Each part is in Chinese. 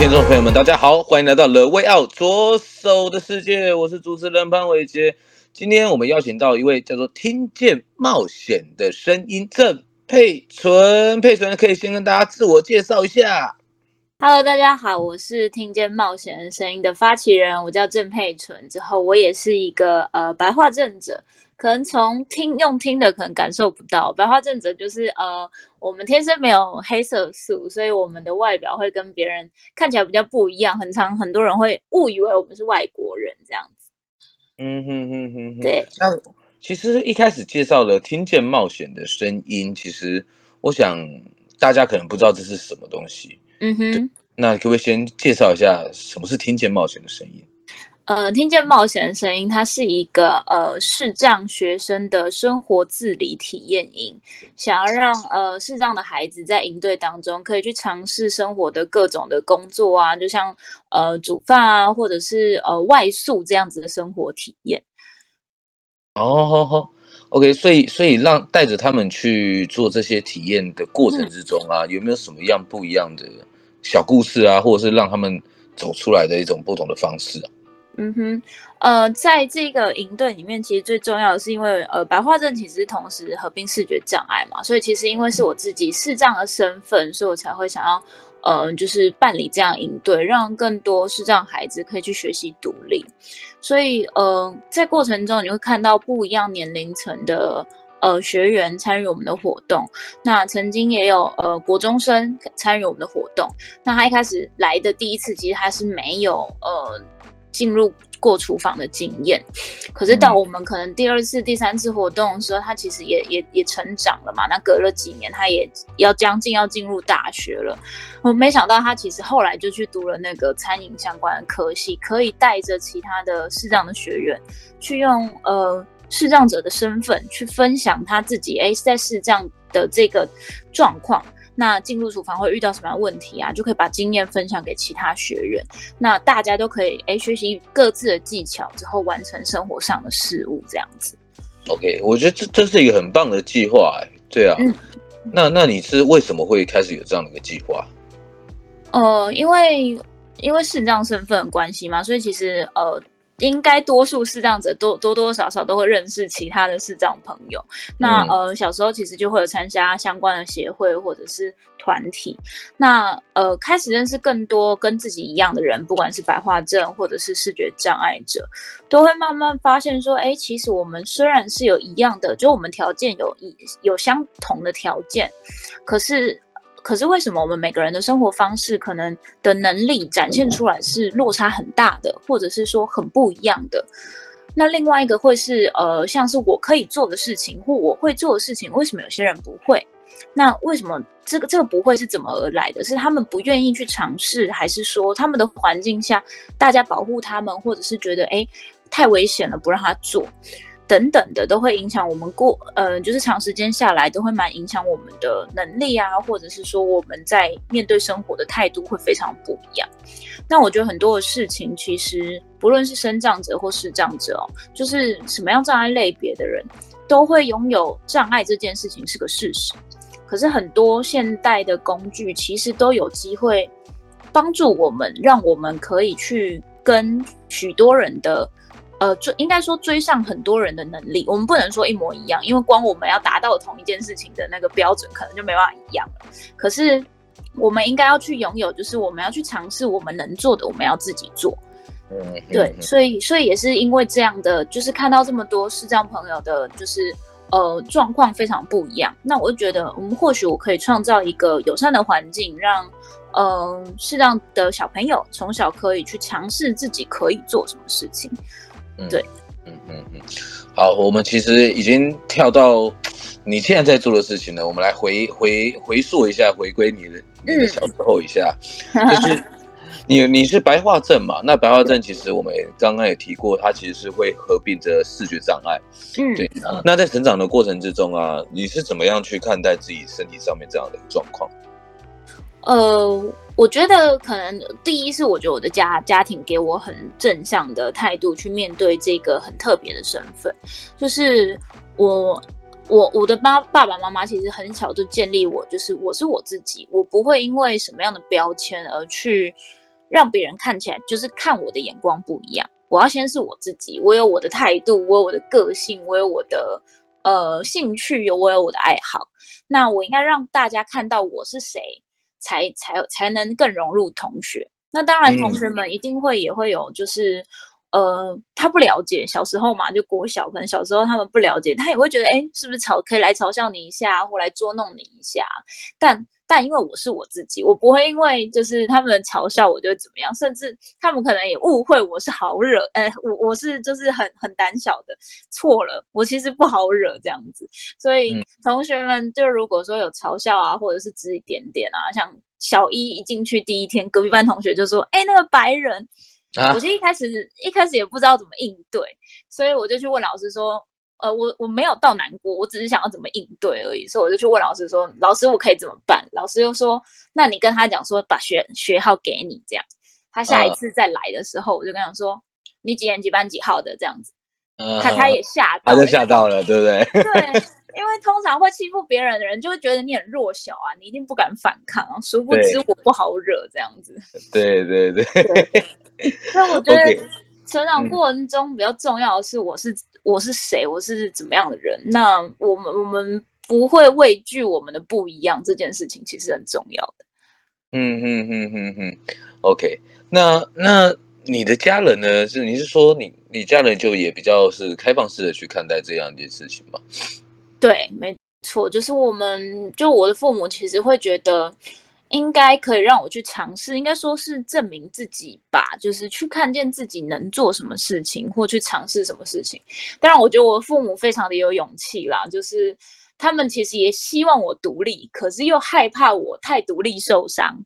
听众朋友们，大家好，欢迎来到 The Way Out 左手的世界，我是主持人潘伟杰。今天我们邀请到一位叫做“听见冒险”的声音郑佩纯，佩纯可以先跟大家自我介绍一下。Hello，大家好，我是“听见冒险”的声音的发起人，我叫郑佩纯。之后我也是一个呃白化症者。可能从听用听的可能感受不到，白化症者就是呃，我们天生没有黑色素，所以我们的外表会跟别人看起来比较不一样。很常很多人会误以为我们是外国人这样子。嗯哼哼哼哼。对。那其实一开始介绍了听见冒险的声音，其实我想大家可能不知道这是什么东西。嗯哼。那可不可以先介绍一下什么是听见冒险的声音？呃，听见冒险的声音，它是一个呃视障学生的生活自理体验营，想要让呃视障的孩子在营队当中可以去尝试生活的各种的工作啊，就像呃煮饭啊，或者是呃外宿这样子的生活体验。哦，好好，OK，所以所以让带着他们去做这些体验的过程之中啊，嗯、有没有什么样不一样的小故事啊，或者是让他们走出来的一种不同的方式啊？嗯哼，呃，在这个营队里面，其实最重要的是，因为呃，白化症其实同时合并视觉障碍嘛，所以其实因为是我自己视障的身份，所以我才会想要，呃，就是办理这样营队，让更多视障孩子可以去学习独立。所以呃，在过程中你会看到不一样年龄层的呃学员参与我们的活动。那曾经也有呃国中生参与我们的活动。那他一开始来的第一次，其实他是没有呃。进入过厨房的经验，可是到我们可能第二次、第三次活动的时候，他其实也也也成长了嘛。那隔了几年，他也要将近要进入大学了。我没想到他其实后来就去读了那个餐饮相关的科系，可以带着其他的视障的学员，去用呃视障者的身份去分享他自己哎在视障的这个状况。那进入厨房会遇到什么样的问题啊？就可以把经验分享给其他学员，那大家都可以诶学习各自的技巧之后完成生活上的事物，这样子。OK，我觉得这这是一个很棒的计划，哎，对啊。嗯。那那你是为什么会开始有这样的一个计划？呃，因为因为视障身份的关系嘛，所以其实呃。应该多数视障者多多多少少都会认识其他的视障朋友。那呃小时候其实就会有参加相关的协会或者是团体。那呃开始认识更多跟自己一样的人，不管是白化症或者是视觉障碍者，都会慢慢发现说，哎，其实我们虽然是有一样的，就我们条件有一有相同的条件，可是。可是为什么我们每个人的生活方式可能的能力展现出来是落差很大的，或者是说很不一样的？那另外一个会是呃，像是我可以做的事情或我会做的事情，为什么有些人不会？那为什么这个这个不会是怎么而来的？是他们不愿意去尝试，还是说他们的环境下大家保护他们，或者是觉得诶太危险了，不让他做？等等的都会影响我们过，呃，就是长时间下来都会蛮影响我们的能力啊，或者是说我们在面对生活的态度会非常不一样。那我觉得很多的事情，其实不论是身障者或视障者哦，就是什么样障碍类别的人，都会拥有障碍这件事情是个事实。可是很多现代的工具其实都有机会帮助我们，让我们可以去跟许多人的。呃，追应该说追上很多人的能力，我们不能说一模一样，因为光我们要达到同一件事情的那个标准，可能就没办法一样了。可是我们应该要去拥有，就是我们要去尝试我们能做的，我们要自己做。嗯，对，所以所以也是因为这样的，就是看到这么多视障朋友的，就是呃状况非常不一样，那我就觉得，我们或许我可以创造一个友善的环境，让嗯，适障的小朋友从小可以去尝试自己可以做什么事情。对，嗯嗯嗯，好，我们其实已经跳到你现在在做的事情了？我们来回回回溯一下，回归你的你的小时候一下，嗯、就是 你你是白化症嘛？那白化症其实我们刚刚也提过，它其实是会合并着视觉障碍。嗯，对。那在成长的过程之中啊，你是怎么样去看待自己身体上面这样的状况？呃，我觉得可能第一是我觉得我的家家庭给我很正向的态度去面对这个很特别的身份，就是我我我的爸爸爸妈妈其实很小就建立我，就是我是我自己，我不会因为什么样的标签而去让别人看起来就是看我的眼光不一样。我要先是我自己，我有我的态度，我有我的个性，我有我的呃兴趣，有我有我的爱好，那我应该让大家看到我是谁。才才才能更融入同学。那当然，同学们一定会也会有，就是，嗯、呃，他不了解，小时候嘛，就国小，可能小时候他们不了解，他也会觉得，哎，是不是嘲可以来嘲笑你一下，或来捉弄你一下？但但因为我是我自己，我不会因为就是他们嘲笑我就怎么样，甚至他们可能也误会我是好惹，呃，我我是就是很很胆小的，错了，我其实不好惹这样子。所以同学们就如果说有嘲笑啊，或者是指一点点啊，像小一一进去第一天，隔壁班同学就说，哎，那个白人，啊、我其实一开始一开始也不知道怎么应对，所以我就去问老师说。呃，我我没有到难过，我只是想要怎么应对而已，所以我就去问老师说：“老师，我可以怎么办？”老师又说：“那你跟他讲说，把学学号给你，这样，他下一次再来的时候，我就跟他说，你几年几班几号的这样子。”他他也吓到，他就吓到了，对不对？对，因为通常会欺负别人的人，就会觉得你很弱小啊，你一定不敢反抗，啊殊不知我不好惹这样子。对 对对。所以我觉得成长过程中比较重要的是，我是。我是谁？我是怎么样的人？那我们我们不会畏惧我们的不一样，这件事情其实很重要的。嗯嗯嗯嗯嗯。OK，那那你的家人呢？是你是说你你家人就也比较是开放式的去看待这样一件事情吗？对，没错，就是我们就我的父母其实会觉得。应该可以让我去尝试，应该说是证明自己吧，就是去看见自己能做什么事情，或去尝试什么事情。当然，我觉得我父母非常的有勇气啦，就是他们其实也希望我独立，可是又害怕我太独立受伤。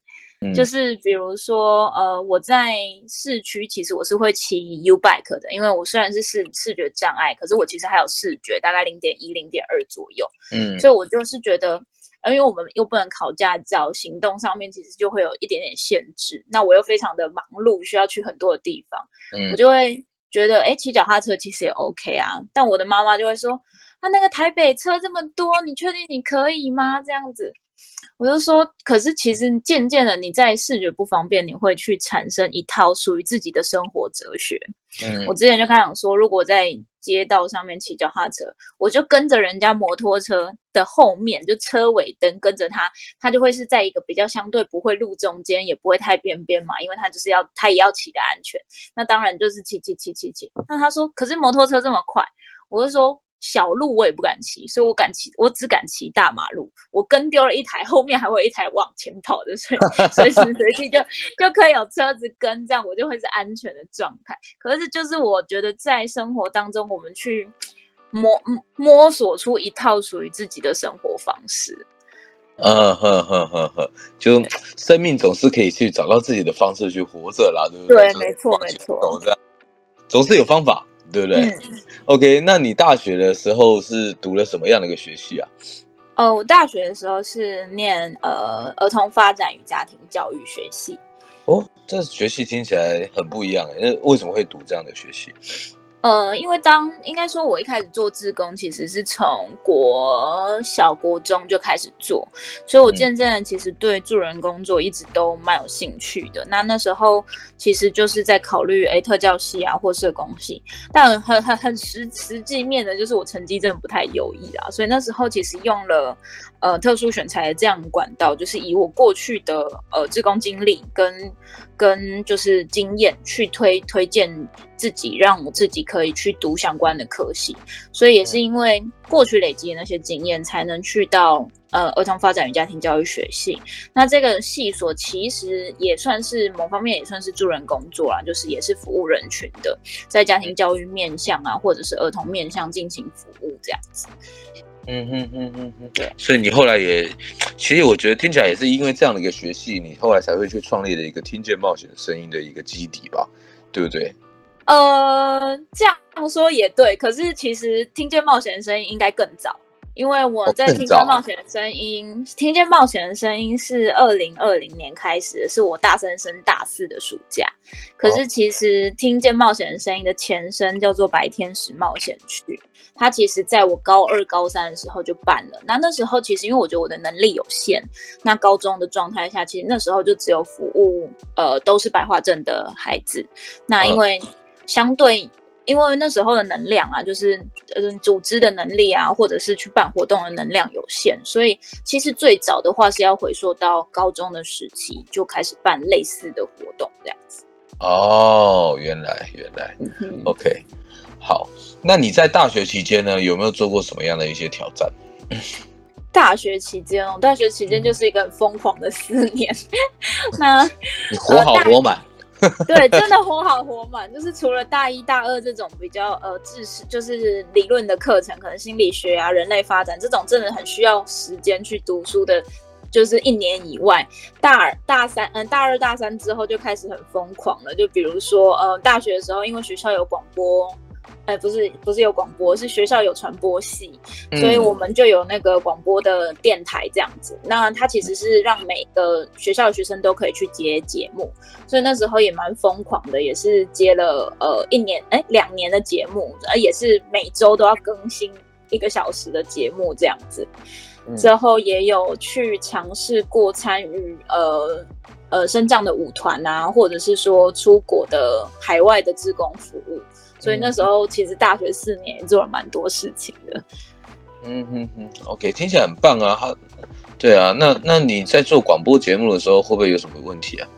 嗯、就是比如说，呃，我在市区，其实我是会骑 U bike 的，因为我虽然是视视觉障碍，可是我其实还有视觉，大概零点一、零点二左右。嗯，所以我就是觉得。因为我们又不能考驾照，行动上面其实就会有一点点限制。那我又非常的忙碌，需要去很多的地方，嗯，我就会觉得，哎，骑脚踏车其实也 OK 啊。但我的妈妈就会说，啊，那个台北车这么多，你确定你可以吗？这样子。我就说，可是其实渐渐的，你在视觉不方便，你会去产生一套属于自己的生活哲学。嗯，我之前就开始说，如果在街道上面骑脚踏车，我就跟着人家摩托车的后面，就车尾灯跟着他，他就会是在一个比较相对不会路中间，也不会太边边嘛，因为他就是要他也要骑的安全。那当然就是骑骑骑骑骑。那他说，可是摩托车这么快，我就说。小路我也不敢骑，所以我敢骑，我只敢骑大马路。我跟丢了一台，后面还会有一台往前跑的，所以 随时随地就就可以有车子跟，这样我就会是安全的状态。可是就是我觉得在生活当中，我们去摸摸索出一套属于自己的生活方式。嗯哼哼哼哼，就生命总是可以去找到自己的方式去活着啦，对不对？对，没错没错，总是有方法。对不对？嗯，OK，那你大学的时候是读了什么样的一个学系啊？哦，我大学的时候是念呃儿童发展与家庭教育学系。哦，这学系听起来很不一样诶，那为什么会读这样的学系？呃，因为当应该说，我一开始做志工，其实是从国小、国中就开始做，所以我渐渐的其实对助人工作一直都蛮有兴趣的。那那时候其实就是在考虑，哎，特教系啊，或社工系，但很很很实实际面的，就是我成绩真的不太优异啊，所以那时候其实用了呃特殊选材的这样的管道，就是以我过去的呃志工经历跟跟就是经验去推推荐。自己让我自己可以去读相关的科系，所以也是因为过去累积的那些经验，才能去到呃儿童发展与家庭教育学系。那这个系所其实也算是某方面也算是助人工作啦，就是也是服务人群的，在家庭教育面向啊，或者是儿童面向进行服务这样子。嗯哼嗯嗯嗯，对。所以你后来也，其实我觉得听起来也是因为这样的一个学系，你后来才会去创立的一个听见冒险的声音的一个基底吧，对不对？呃，这样说也对，可是其实听见冒险的声音应该更早。因为我在听见冒险的声音，哦、听见冒险的声音是二零二零年开始的，是我大三升大四的暑假。可是其实听见冒险的声音的前身叫做白天使冒险区，它其实在我高二、高三的时候就办了。那那时候其实因为我觉得我的能力有限，那高中的状态下，其实那时候就只有服务呃都是白化症的孩子。那因为相对。因为那时候的能量啊，就是嗯，组织的能力啊，或者是去办活动的能量有限，所以其实最早的话是要回溯到高中的时期就开始办类似的活动这样子。哦，原来原来，，OK，好。那你在大学期间呢，有没有做过什么样的一些挑战？大学期间哦，大学期间就是一个很疯狂的四年。那你活好活满。对，真的活好活满，就是除了大一大二这种比较呃知识，就是理论的课程，可能心理学啊、人类发展这种真的很需要时间去读书的，就是一年以外，大二、大三，嗯，大二、大三之后就开始很疯狂了。就比如说，呃，大学的时候，因为学校有广播。哎，不是，不是有广播，是学校有传播系，嗯、所以我们就有那个广播的电台这样子。那它其实是让每个学校的学生都可以去接节目，所以那时候也蛮疯狂的，也是接了呃一年哎两年的节目，呃也是每周都要更新一个小时的节目这样子。嗯、之后也有去尝试过参与呃呃升降的舞团啊，或者是说出国的海外的志工服务。所以那时候其实大学四年也做了蛮多事情的。嗯哼哼，OK，听起来很棒啊！哈，对啊，那那你在做广播节目的时候会不会有什么问题啊？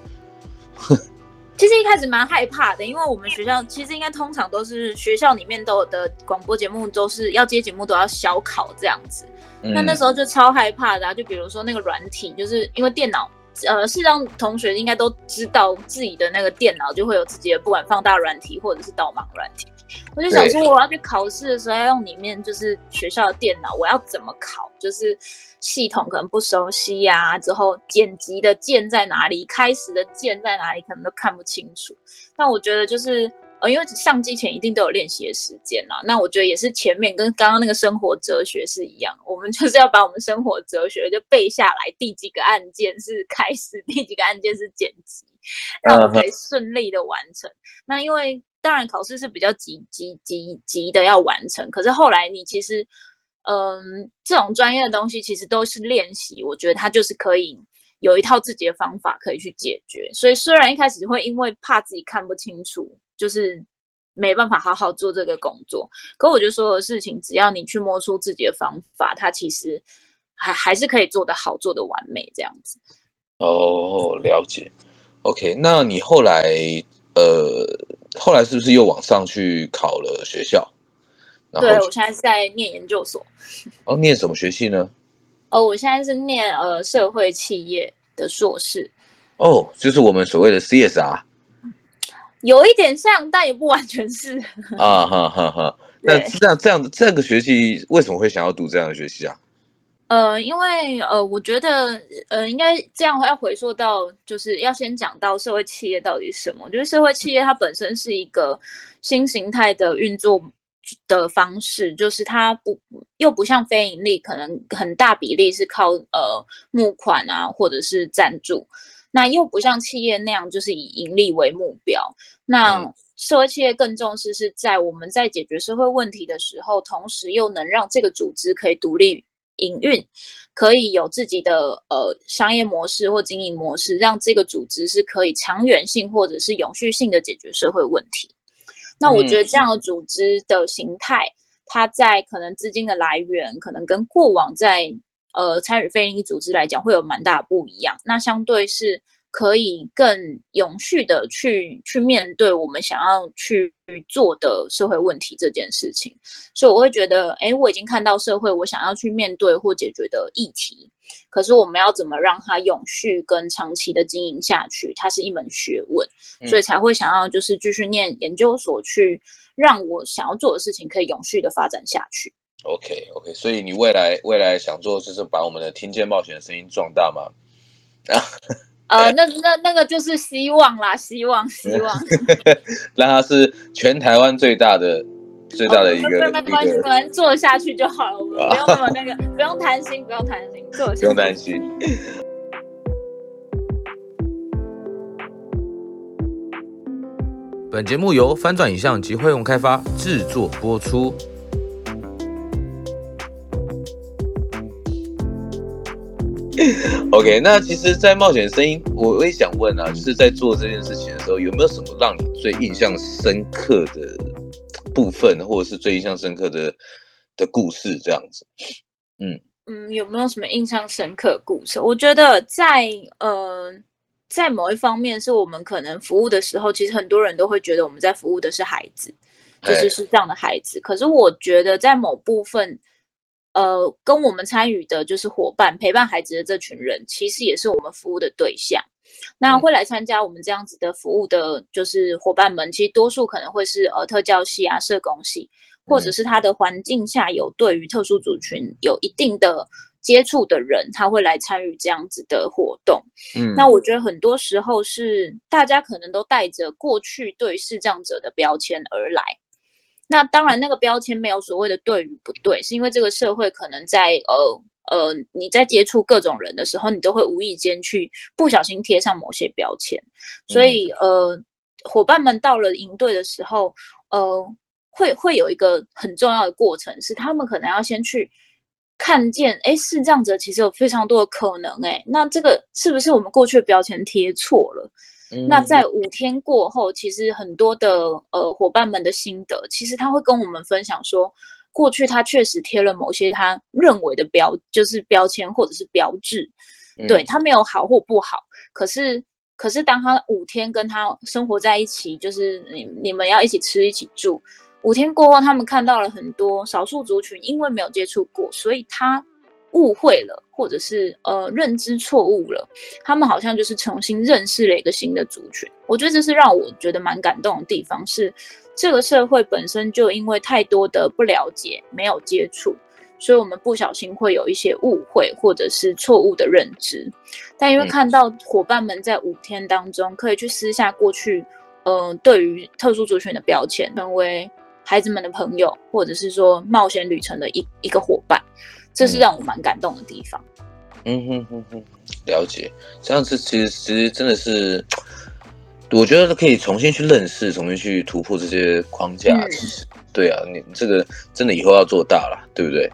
其实一开始蛮害怕的，因为我们学校其实应该通常都是学校里面都有的广播节目都是要接节目都要小考这样子。那、嗯、那时候就超害怕的啊，就比如说那个软体，就是因为电脑。呃，是让同学应该都知道自己的那个电脑就会有自己的，不管放大软体或者是导盲软体。我就想说，我要去考试的时候要用里面就是学校的电脑，我要怎么考？就是系统可能不熟悉呀、啊，之后剪辑的键在哪里，开始的键在哪里，可能都看不清楚。但我觉得就是。呃，因为上机前一定都有练习的时间啦，那我觉得也是前面跟刚刚那个生活哲学是一样，我们就是要把我们生活哲学就背下来，第几个按键是开始，第几个按键是剪辑，让我们可以顺利的完成。Uh huh. 那因为当然考试是比较急急急急的要完成，可是后来你其实，嗯，这种专业的东西其实都是练习，我觉得它就是可以有一套自己的方法可以去解决。所以虽然一开始会因为怕自己看不清楚。就是没办法好好做这个工作，可我觉得所有的事情，只要你去摸出自己的方法，它其实还还是可以做得好，做得完美这样子。哦，了解。OK，那你后来呃，后来是不是又往上去考了学校？对，我现在是在念研究所。哦，念什么学系呢？哦，我现在是念呃社会企业的硕士。哦，就是我们所谓的 CSR。有一点像，但也不完全是 啊，哈哈哈。那这样这样这个学期为什么会想要读这样的学期啊？呃，因为呃，我觉得呃，应该这样要回溯到，就是要先讲到社会企业到底是什么。我觉得社会企业它本身是一个新形态的运作的方式，就是它不又不像非盈利，可能很大比例是靠呃募款啊，或者是赞助。那又不像企业那样，就是以盈利为目标。那社会企业更重视是在我们在解决社会问题的时候，同时又能让这个组织可以独立营运，可以有自己的呃商业模式或经营模式，让这个组织是可以长远性或者是永续性的解决社会问题。那我觉得这样的组织的形态，它在可能资金的来源，可能跟过往在呃，参与非营利组织来讲，会有蛮大的不一样。那相对是可以更永续的去去面对我们想要去做的社会问题这件事情。所以我会觉得，哎，我已经看到社会我想要去面对或解决的议题，可是我们要怎么让它永续跟长期的经营下去？它是一门学问，所以才会想要就是继续念研究所，去让我想要做的事情可以永续的发展下去。OK OK，所以你未来未来想做就是把我们的听见冒险的声音壮大吗？啊，呃，那那那个就是希望啦，希望希望，让它是全台湾最大的最大的一个。没关系，我们做下去就好了，我们不用那么那个，不用担心，不用担心，做下去。不用担心。本节目由翻转影像及辉洪开发制作播出。OK，那其实，在冒险声音，我也想问啊，就是在做这件事情的时候，有没有什么让你最印象深刻的部分，或者是最印象深刻的的故事？这样子，嗯嗯，有没有什么印象深刻的故事？我觉得在呃，在某一方面，是我们可能服务的时候，其实很多人都会觉得我们在服务的是孩子，就是是这样的孩子。可是我觉得在某部分。呃，跟我们参与的就是伙伴陪伴孩子的这群人，其实也是我们服务的对象。那会来参加我们这样子的服务的，就是伙伴们，其实多数可能会是呃特教系啊、社工系，或者是他的环境下有对于特殊族群有一定的接触的人，他会来参与这样子的活动。嗯，那我觉得很多时候是大家可能都带着过去对视障者的标签而来。那当然，那个标签没有所谓的对与不对，是因为这个社会可能在呃呃，你在接触各种人的时候，你都会无意间去不小心贴上某些标签。所以呃，伙伴们到了营队的时候，呃，会会有一个很重要的过程，是他们可能要先去看见，哎，视障者其实有非常多的可能，哎，那这个是不是我们过去的标签贴错了？那在五天过后，其实很多的呃伙伴们的心得，其实他会跟我们分享说，过去他确实贴了某些他认为的标，就是标签或者是标志，对，他没有好或不好，可是可是当他五天跟他生活在一起，就是你你们要一起吃一起住，五天过后，他们看到了很多少数族群，因为没有接触过，所以他。误会了，或者是呃认知错误了，他们好像就是重新认识了一个新的族群。我觉得这是让我觉得蛮感动的地方，是这个社会本身就因为太多的不了解、没有接触，所以我们不小心会有一些误会或者是错误的认知。但因为看到伙伴们在五天当中可以去撕下过去，嗯、呃，对于特殊族群的标签，成为孩子们的朋友，或者是说冒险旅程的一一个伙伴。这是让我蛮感动的地方。嗯哼哼哼，了解。这样子其实其实真的是，我觉得可以重新去认识，重新去突破这些框架。嗯、其实，对啊，你这个真的以后要做大了，对不对？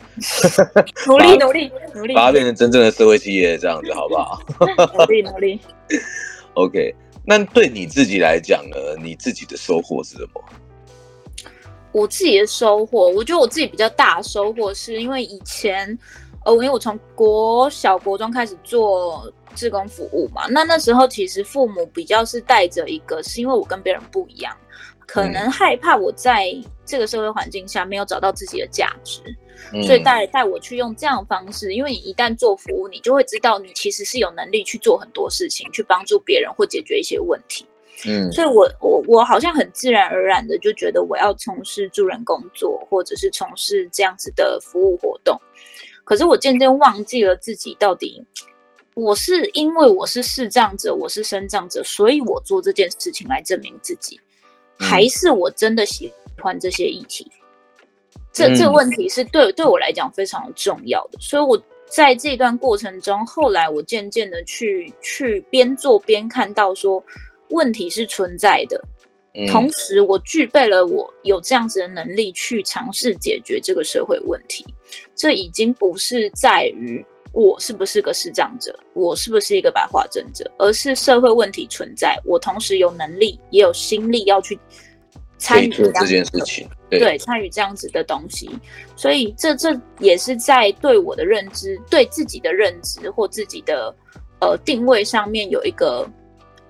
努力努力努力，把它变成真正的社会企业，这样子好不好？努力努力。OK，那对你自己来讲呢？你自己的收获是什么？我自己的收获，我觉得我自己比较大的收获，是因为以前，呃，因为我从国小国中开始做志工服务嘛，那那时候其实父母比较是带着一个，是因为我跟别人不一样，可能害怕我在这个社会环境下没有找到自己的价值，嗯、所以带带我去用这样的方式，因为你一旦做服务，你就会知道你其实是有能力去做很多事情，去帮助别人或解决一些问题。嗯，所以我我我好像很自然而然的就觉得我要从事助人工作，或者是从事这样子的服务活动。可是我渐渐忘记了自己到底，我是因为我是视障者，我是身障者，所以我做这件事情来证明自己，还是我真的喜欢这些议题？这这个问题是对对我来讲非常重要的。所以我在这段过程中，后来我渐渐的去去边做边看到说。问题是存在的，同时我具备了我有这样子的能力去尝试解决这个社会问题。这已经不是在于我是不是个视障者，我是不是一个白化症者，而是社会问题存在，我同时有能力也有心力要去参与这件事情，对，参与这样子的东西。所以这这也是在对我的认知、对自己的认知或自己的呃定位上面有一个。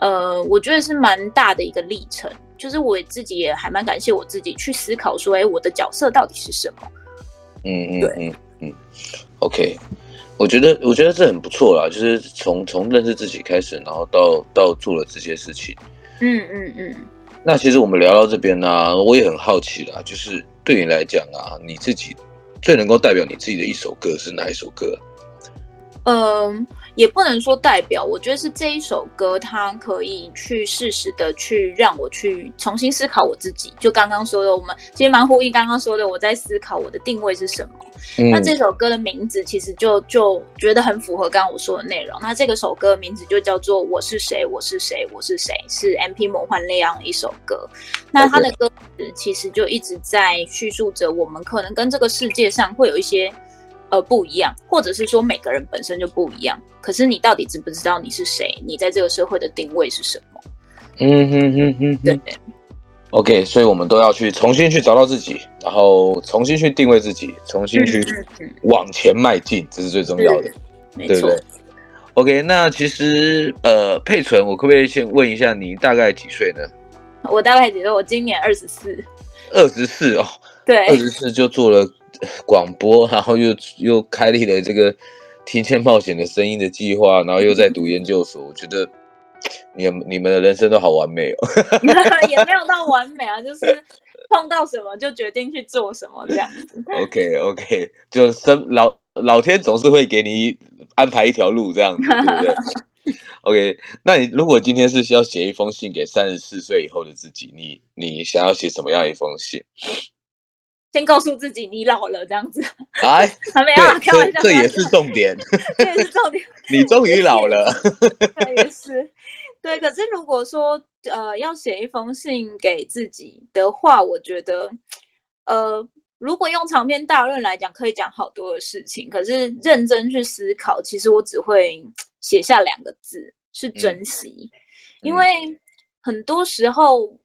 呃，我觉得是蛮大的一个历程，就是我自己也还蛮感谢我自己去思考说，哎，我的角色到底是什么？嗯嗯嗯嗯，OK，我觉得我觉得这很不错啦，就是从从认识自己开始，然后到到做了这些事情。嗯嗯嗯。那其实我们聊到这边呢，我也很好奇啦，就是对你来讲啊，你自己最能够代表你自己的一首歌是哪一首歌？嗯。也不能说代表，我觉得是这一首歌，它可以去适时的去让我去重新思考我自己。就刚刚说的，我们其实蛮呼应刚刚说的，我在思考我的定位是什么。嗯、那这首歌的名字其实就就觉得很符合刚刚我说的内容。那这个首歌的名字就叫做《我是谁，我是谁，我是谁》，是 MP 魔幻那样的一首歌。那它的歌词其实就一直在叙述着我们可能跟这个世界上会有一些。呃，不一样，或者是说每个人本身就不一样。可是你到底知不知道你是谁？你在这个社会的定位是什么？嗯哼哼哼，对。OK，所以我们都要去重新去找到自己，然后重新去定位自己，重新去往前迈进，这是最重要的，对不对？OK，那其实呃，佩纯，我可不可以先问一下你大概几岁呢？我大概几岁？我今年二十四。二十四哦，对，二十四就做了。广播，然后又又开立了这个听见冒险的声音的计划，然后又在读研究所。我觉得你你们的人生都好完美哦，也没有到完美啊，就是碰到什么就决定去做什么这样子。OK OK，就生老老天总是会给你安排一条路这样子，对不对？OK，那你如果今天是需要写一封信给三十四岁以后的自己，你你想要写什么样一封信？先告诉自己你老了这样子，哎，还没有开玩笑，这也是重点，这也是重点，你终于老了，对，也是，对。可是如果说呃要写一封信给自己的话，我觉得呃如果用长篇大论来讲，可以讲好多的事情。可是认真去思考，其实我只会写下两个字，是珍惜，嗯、因为很多时候。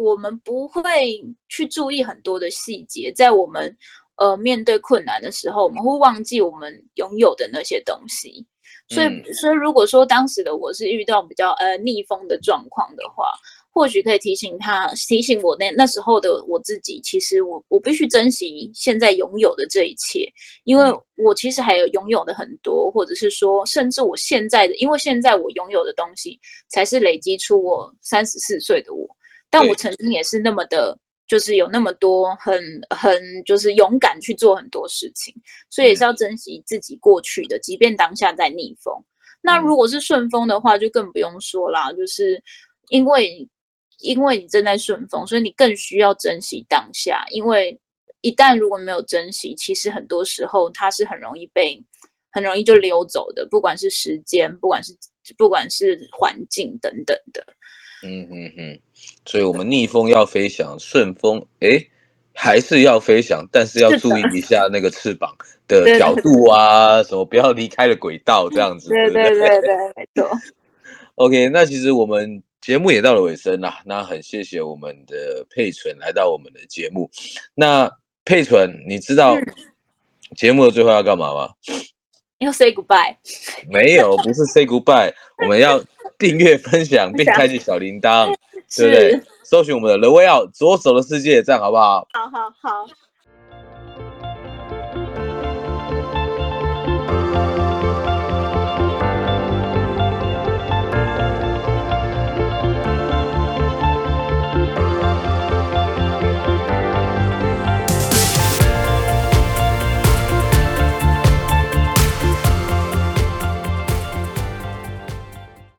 我们不会去注意很多的细节，在我们呃面对困难的时候，我们会忘记我们拥有的那些东西。所以，嗯、所以如果说当时的我是遇到比较呃逆风的状况的话，或许可以提醒他，提醒我那那时候的我自己，其实我我必须珍惜现在拥有的这一切，因为我其实还有拥有的很多，或者是说，甚至我现在的，因为现在我拥有的东西，才是累积出我三十四岁的我。但我曾经也是那么的，就是有那么多很很就是勇敢去做很多事情，所以也是要珍惜自己过去的，即便当下在逆风。那如果是顺风的话，就更不用说啦，就是因为因为你正在顺风，所以你更需要珍惜当下。因为一旦如果没有珍惜，其实很多时候它是很容易被很容易就溜走的，不管是时间，不管是不管是环境等等的。嗯嗯嗯，所以我们逆风要飞翔，顺风哎还是要飞翔，但是要注意一下那个翅膀的角度啊，什么不要离开了轨道这样子。对对对对，没错。OK，那其实我们节目也到了尾声啦，那很谢谢我们的佩纯来到我们的节目。那佩纯，你知道节目的最后要干嘛吗？要 say goodbye？没有，不是 say goodbye，我们要。订阅、分享并开启小铃铛，对不对？搜寻我们的 The Way Out 左手的世界，这样好不好？好好好。